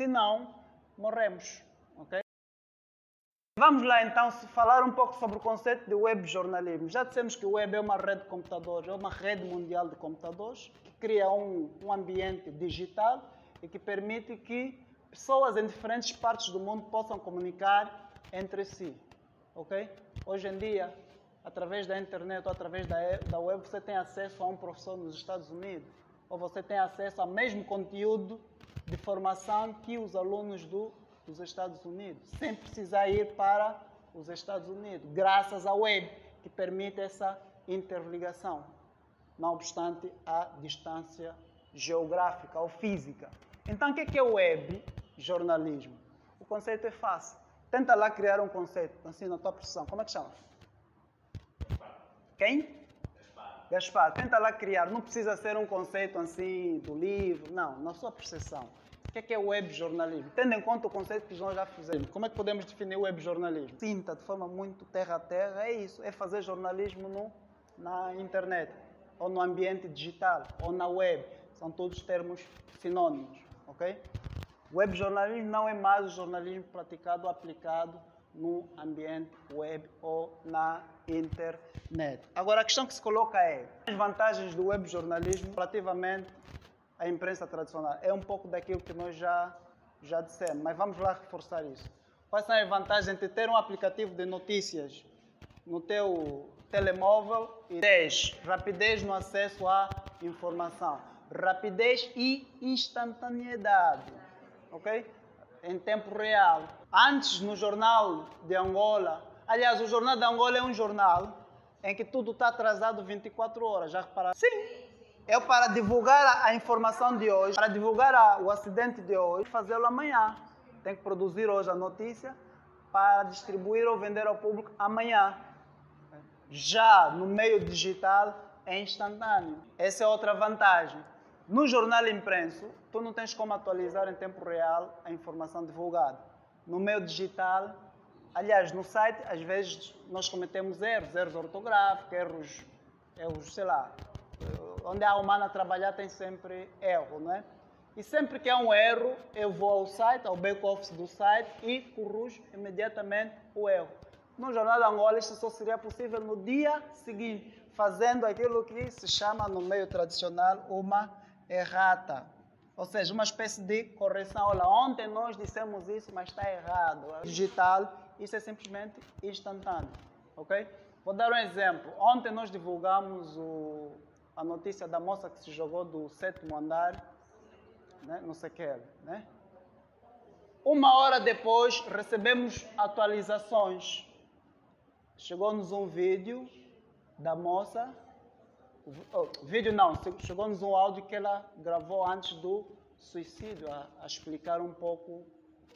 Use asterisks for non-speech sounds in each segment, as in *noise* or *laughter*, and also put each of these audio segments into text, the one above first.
Se não, morremos. ok? Vamos lá então falar um pouco sobre o conceito de web jornalismo. Já dissemos que o web é uma rede de computadores, é uma rede mundial de computadores que cria um, um ambiente digital e que permite que pessoas em diferentes partes do mundo possam comunicar entre si. Ok? Hoje em dia, através da internet ou através da, da web, você tem acesso a um professor nos Estados Unidos, ou você tem acesso ao mesmo conteúdo de formação que os alunos do, dos Estados Unidos, sem precisar ir para os Estados Unidos, graças à web, que permite essa interligação, não obstante a distância geográfica ou física. Então, o que é web jornalismo? O conceito é fácil. Tenta lá criar um conceito, assim, na tua profissão. Como é que chama? Quem? Gaspar. Tenta lá criar. Não precisa ser um conceito assim do livro. Não, na sua percepção. O que é, que é web jornalismo? Tendo em conta o conceito que nós já fizemos. Como é que podemos definir web jornalismo? Sinta de forma muito terra a terra. É isso. É fazer jornalismo no, na internet. Ou no ambiente digital. Ou na web. São todos termos sinônimos. Ok? Web jornalismo não é mais o jornalismo praticado aplicado no ambiente web ou na internet. Agora, a questão que se coloca é as vantagens do web jornalismo relativamente à imprensa tradicional. É um pouco daquilo que nós já, já dissemos, mas vamos lá reforçar isso. Quais são as vantagens de ter um aplicativo de notícias no teu telemóvel? E 10. Rapidez no acesso à informação. Rapidez e instantaneidade. Ok? Em tempo real Antes, no jornal de Angola, aliás, o jornal de Angola é um jornal em que tudo está atrasado 24 horas. Já repararam? Sim. É para divulgar a informação de hoje, para divulgar o acidente de hoje, fazê-lo amanhã. Tem que produzir hoje a notícia para distribuir ou vender ao público amanhã. Já no meio digital é instantâneo. Essa é outra vantagem. No jornal impresso, tu não tens como atualizar em tempo real a informação divulgada no meio digital. Aliás, no site, às vezes, nós cometemos erros, erros ortográficos, erros, erros, sei lá, onde a humana trabalhar tem sempre erro, não é? E sempre que há um erro, eu vou ao site, ao back-office do site e corrijo imediatamente o erro. No Jornal da Angola, isso só seria possível no dia seguinte, fazendo aquilo que se chama no meio tradicional uma errata. Ou seja, uma espécie de correção. Olha, ontem nós dissemos isso, mas está errado. Digital, isso é simplesmente instantâneo. Ok? Vou dar um exemplo. Ontem nós divulgamos o, a notícia da moça que se jogou do sétimo andar, né? não sei que, né? Uma hora depois recebemos atualizações. Chegou-nos um vídeo da moça Oh, vídeo não, chegou-nos um áudio que ela gravou antes do suicídio, a, a, explicar um pouco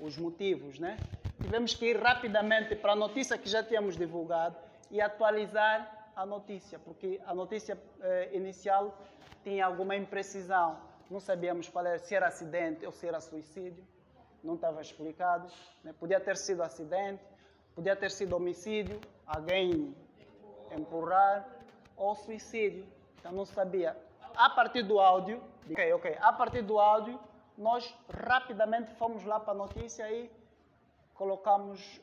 os motivos, né? Tivemos que ir rapidamente para a notícia que já tínhamos divulgado e atualizar a notícia, porque a notícia eh, inicial tinha alguma imprecisão. Não sabíamos qual era, se era acidente ou se era suicídio. Não estava explicado. Né? Podia ter sido acidente, podia ter sido homicídio, alguém empurrar, ou suicídio. Então não sabia. A partir do áudio, ok, ok. A partir do áudio, nós rapidamente fomos lá para a notícia e colocamos,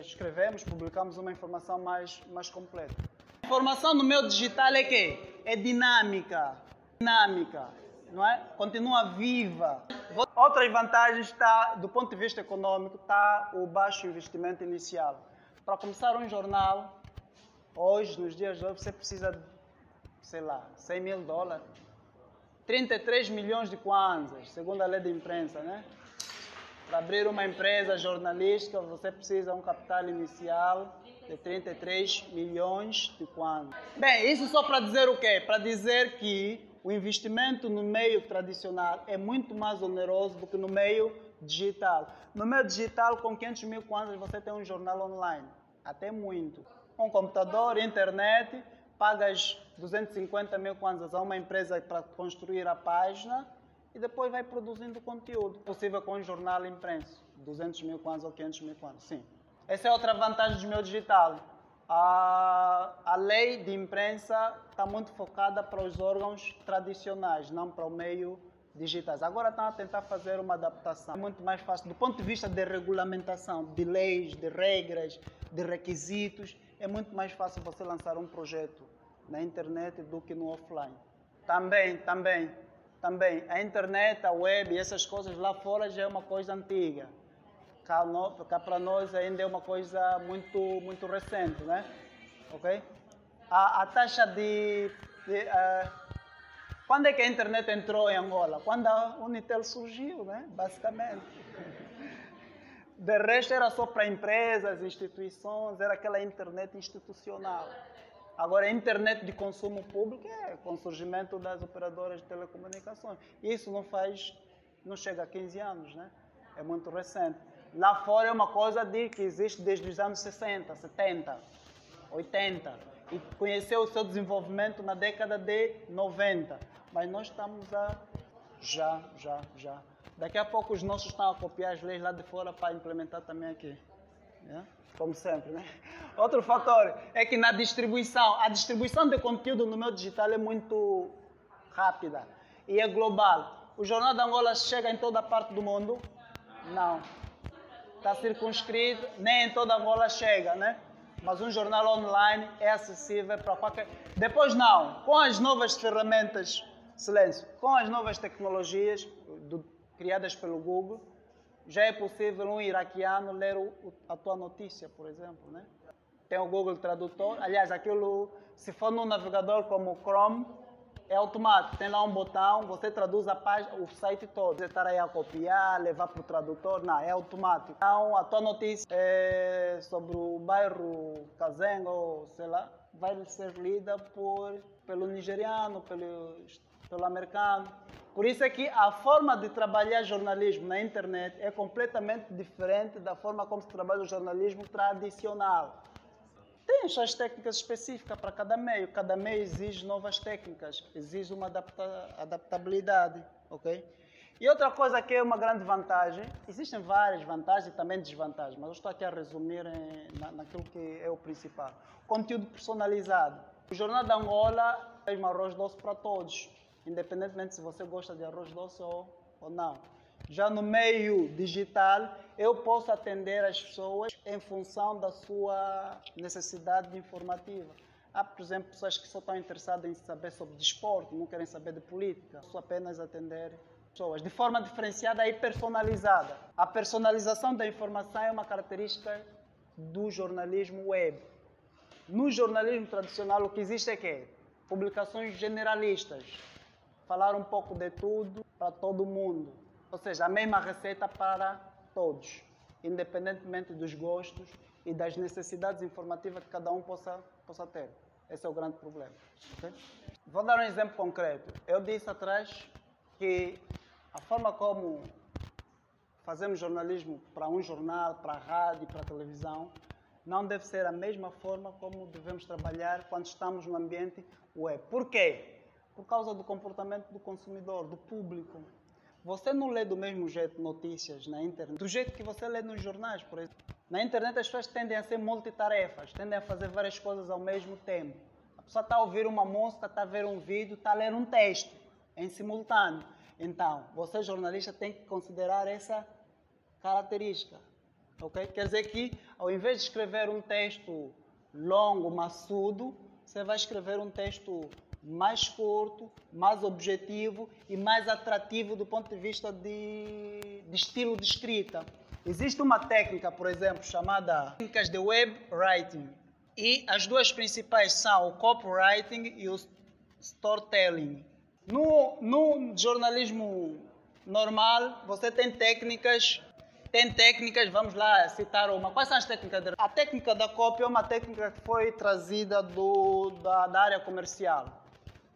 escrevemos, publicamos uma informação mais, mais completa. A informação no meu digital é que é dinâmica, dinâmica, não é? Continua viva. Outras vantagens está, do ponto de vista econômico, está o baixo investimento inicial. Para começar um jornal, hoje, nos dias de hoje, você precisa sei lá, 100 mil dólares. 33 milhões de kwanzas, segundo a lei de imprensa, né? Para abrir uma empresa jornalística, você precisa um capital inicial de 33 milhões de kwanzas. Bem, isso só para dizer o quê? Para dizer que o investimento no meio tradicional é muito mais oneroso do que no meio digital. No meio digital, com 500 mil kwanzas, você tem um jornal online. Até muito. Um computador, internet, pagas 250 mil kwanzas a uma empresa para construir a página e depois vai produzindo conteúdo. Possível com um jornal impresso, 200 mil kwanzas ou 500 mil kwanzas, sim. Essa é outra vantagem do meu digital. A, a lei de imprensa está muito focada para os órgãos tradicionais, não para o meio digitais. Agora estão a tentar fazer uma adaptação muito mais fácil do ponto de vista de regulamentação, de leis, de regras, de requisitos. É muito mais fácil você lançar um projeto na internet do que no offline. Também, também, também. A internet, a web essas coisas lá fora já é uma coisa antiga. Cá, cá para nós ainda é uma coisa muito, muito recente, né? Ok? A, a taxa de, de uh, quando é que a internet entrou em Angola? Quando a Unitel surgiu, né? basicamente. De resto era só para empresas, instituições, era aquela internet institucional. Agora, a internet de consumo público é com o surgimento das operadoras de telecomunicações. Isso não faz, não chega a 15 anos, né? É muito recente. Lá fora é uma coisa de, que existe desde os anos 60, 70, 80 e conheceu o seu desenvolvimento na década de 90 mas nós estamos a. Já, já, já. Daqui a pouco os nossos estão a copiar as leis lá de fora para implementar também aqui. Yeah? Como sempre, né? *laughs* Outro fator é que na distribuição, a distribuição de conteúdo no meu digital é muito rápida e é global. O Jornal da Angola chega em toda parte do mundo? Não. Está circunscrito, nem em toda Angola chega, né? Mas um jornal online é acessível para qualquer. Depois, não. Com as novas ferramentas Silêncio. Com as novas tecnologias do, criadas pelo Google, já é possível um iraquiano ler o, a tua notícia, por exemplo, né? Tem o Google Tradutor. Aliás, aquilo, se for num navegador como o Chrome, é automático. Tem lá um botão, você traduz a página, o site todo. Você estar aí a copiar, levar para o tradutor, não, é automático. Então, a tua notícia é sobre o bairro Kazengo, sei lá, vai ser lida por, pelo nigeriano, pelo pelo americano. Por isso é que a forma de trabalhar jornalismo na internet é completamente diferente da forma como se trabalha o jornalismo tradicional. Tem suas técnicas específicas para cada meio. Cada meio exige novas técnicas, exige uma adapta adaptabilidade, ok? E outra coisa que é uma grande vantagem, existem várias vantagens e também desvantagens, mas eu estou aqui a resumir em, na, naquilo que é o principal. Conteúdo personalizado. O Jornal da Angola é um arroz doce para todos independentemente se você gosta de arroz doce ou, ou não. Já no meio digital, eu posso atender as pessoas em função da sua necessidade informativa. Há, por exemplo, pessoas que só estão interessadas em saber sobre desporto, não querem saber de política, só apenas atender pessoas de forma diferenciada e personalizada. A personalização da informação é uma característica do jornalismo web. No jornalismo tradicional, o que existe é que publicações generalistas, falar um pouco de tudo para todo mundo. Ou seja, a mesma receita para todos, independentemente dos gostos e das necessidades informativas que cada um possa, possa ter. Esse é o grande problema. Okay? Vou dar um exemplo concreto. Eu disse atrás que a forma como fazemos jornalismo para um jornal, para a rádio, para a televisão, não deve ser a mesma forma como devemos trabalhar quando estamos no ambiente web. Por quê? Por causa do comportamento do consumidor, do público. Você não lê do mesmo jeito notícias na internet, do jeito que você lê nos jornais, por exemplo. Na internet as pessoas tendem a ser multitarefas, tendem a fazer várias coisas ao mesmo tempo. A pessoa está a ouvir uma música, está a ver um vídeo, está a ler um texto em simultâneo. Então, você jornalista tem que considerar essa característica. Okay? Quer dizer que, ao invés de escrever um texto longo, maçudo, você vai escrever um texto mais curto, mais objetivo e mais atrativo do ponto de vista de, de estilo de escrita. Existe uma técnica, por exemplo, chamada técnicas de web writing. E as duas principais são o copywriting e o storytelling. No, no jornalismo normal, você tem técnicas tem técnicas, vamos lá citar uma. Quais são as técnicas? A técnica da cópia é uma técnica que foi trazida do, da, da área comercial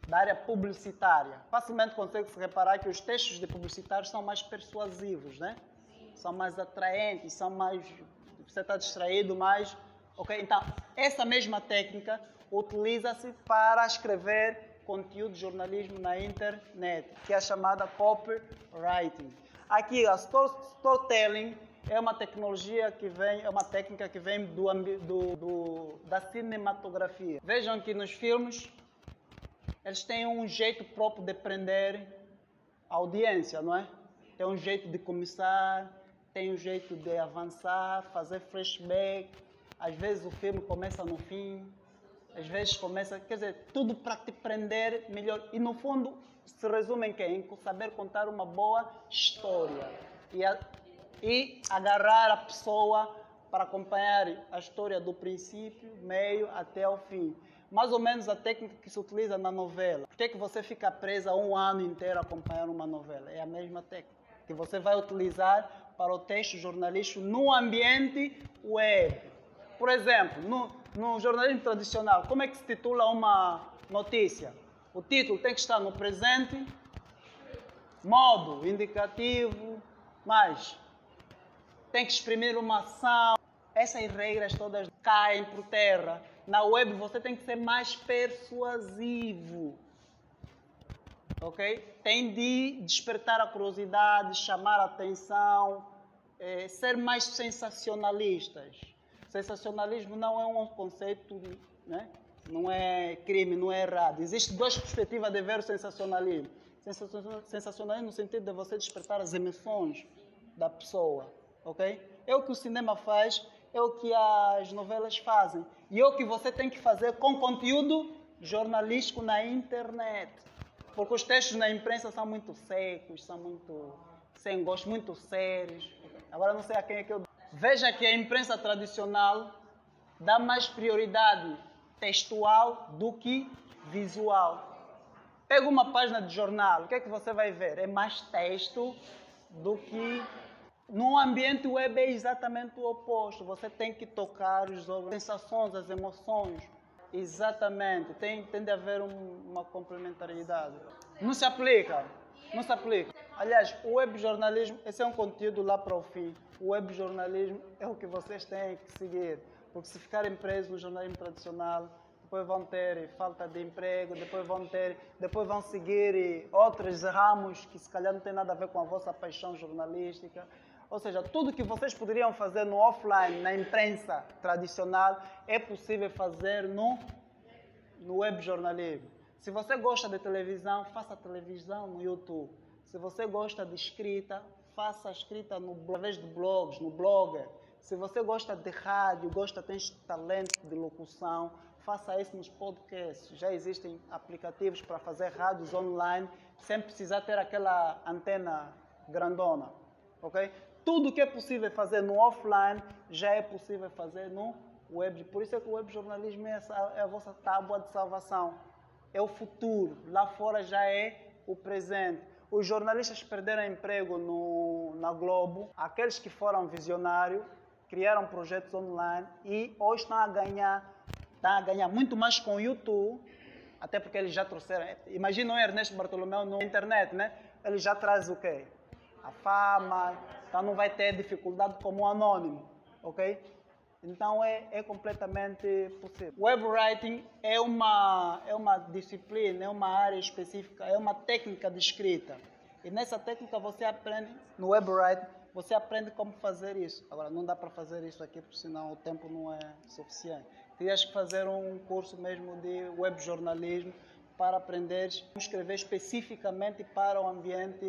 da área publicitária. Facilmente consegue-se reparar que os textos de publicitários são mais persuasivos, né? São mais atraentes, são mais... Você está distraído mais... Ok? Então, essa mesma técnica utiliza-se para escrever conteúdo de jornalismo na internet, que é a chamada copywriting. Aqui, a storytelling é uma tecnologia que vem, é uma técnica que vem do, do, do, da cinematografia. Vejam que nos filmes eles têm um jeito próprio de prender audiência, não é? Tem um jeito de começar, tem um jeito de avançar, fazer flashback. Às vezes o filme começa no fim, às vezes começa, quer dizer, tudo para te prender melhor. E no fundo se resume em quê? Em saber contar uma boa história e, a, e agarrar a pessoa para acompanhar a história do princípio, meio até o fim. Mais ou menos a técnica que se utiliza na novela. Por que, é que você fica presa um ano inteiro a acompanhar uma novela? É a mesma técnica que você vai utilizar para o texto jornalístico no ambiente web. Por exemplo, no, no jornalismo tradicional, como é que se titula uma notícia? O título tem que estar no presente, modo indicativo, mas tem que exprimir uma ação. Essas regras todas caem por terra. Na web você tem que ser mais persuasivo. Ok? Tem de despertar a curiosidade, chamar a atenção, é, ser mais sensacionalistas. Sensacionalismo não é um conceito, né? não é crime, não é errado. Existem duas perspectivas de ver o sensacionalismo. Sensacionalismo no sentido de você despertar as emoções da pessoa, ok? É o que o cinema faz, é o que as novelas fazem. E é o que você tem que fazer com conteúdo jornalístico na internet. Porque os textos na imprensa são muito secos, são muito sem gosto, muito sérios. Agora não sei a quem é que eu. Veja que a imprensa tradicional dá mais prioridade textual do que visual. Pega uma página de jornal, o que é que você vai ver? É mais texto do que. No ambiente web é exatamente o oposto. Você tem que tocar as sensações, as emoções. Exatamente. Tem, tem de haver um, uma complementariedade. Não se aplica. Não se aplica. Aliás, o web jornalismo, esse é um conteúdo lá para o fim. O web jornalismo é o que vocês têm que seguir. Porque se ficarem presos no jornalismo tradicional, depois vão ter falta de emprego, depois vão ter, depois vão seguir outros ramos que se calhar não tem nada a ver com a vossa paixão jornalística. Ou seja, tudo que vocês poderiam fazer no offline, na imprensa tradicional, é possível fazer no, no web jornalismo. Se você gosta de televisão, faça televisão no YouTube. Se você gosta de escrita, faça escrita no, através de blogs, no blogger. Se você gosta de rádio, gosta, tem talento de locução, faça isso nos podcasts. Já existem aplicativos para fazer rádios online sem precisar ter aquela antena grandona, ok? Tudo que é possível fazer no offline já é possível fazer no web. Por isso é que o web jornalismo é, é a vossa tábua de salvação. É o futuro. Lá fora já é o presente. Os jornalistas perderam emprego no, na Globo. Aqueles que foram visionários criaram projetos online e hoje estão a ganhar, estão a ganhar muito mais com o YouTube, até porque eles já trouxeram. Imagina o Ernesto Bartolomeu na internet, né? Ele já traz o quê? A fama, então não vai ter dificuldade como um anônimo, ok? Então é, é completamente possível. Web writing é uma, é uma disciplina, é uma área específica, é uma técnica de escrita. E nessa técnica você aprende, no web writing, você aprende como fazer isso. Agora, não dá para fazer isso aqui, porque senão o tempo não é suficiente. Terias que fazer um curso mesmo de web jornalismo para aprender a escrever especificamente para o ambiente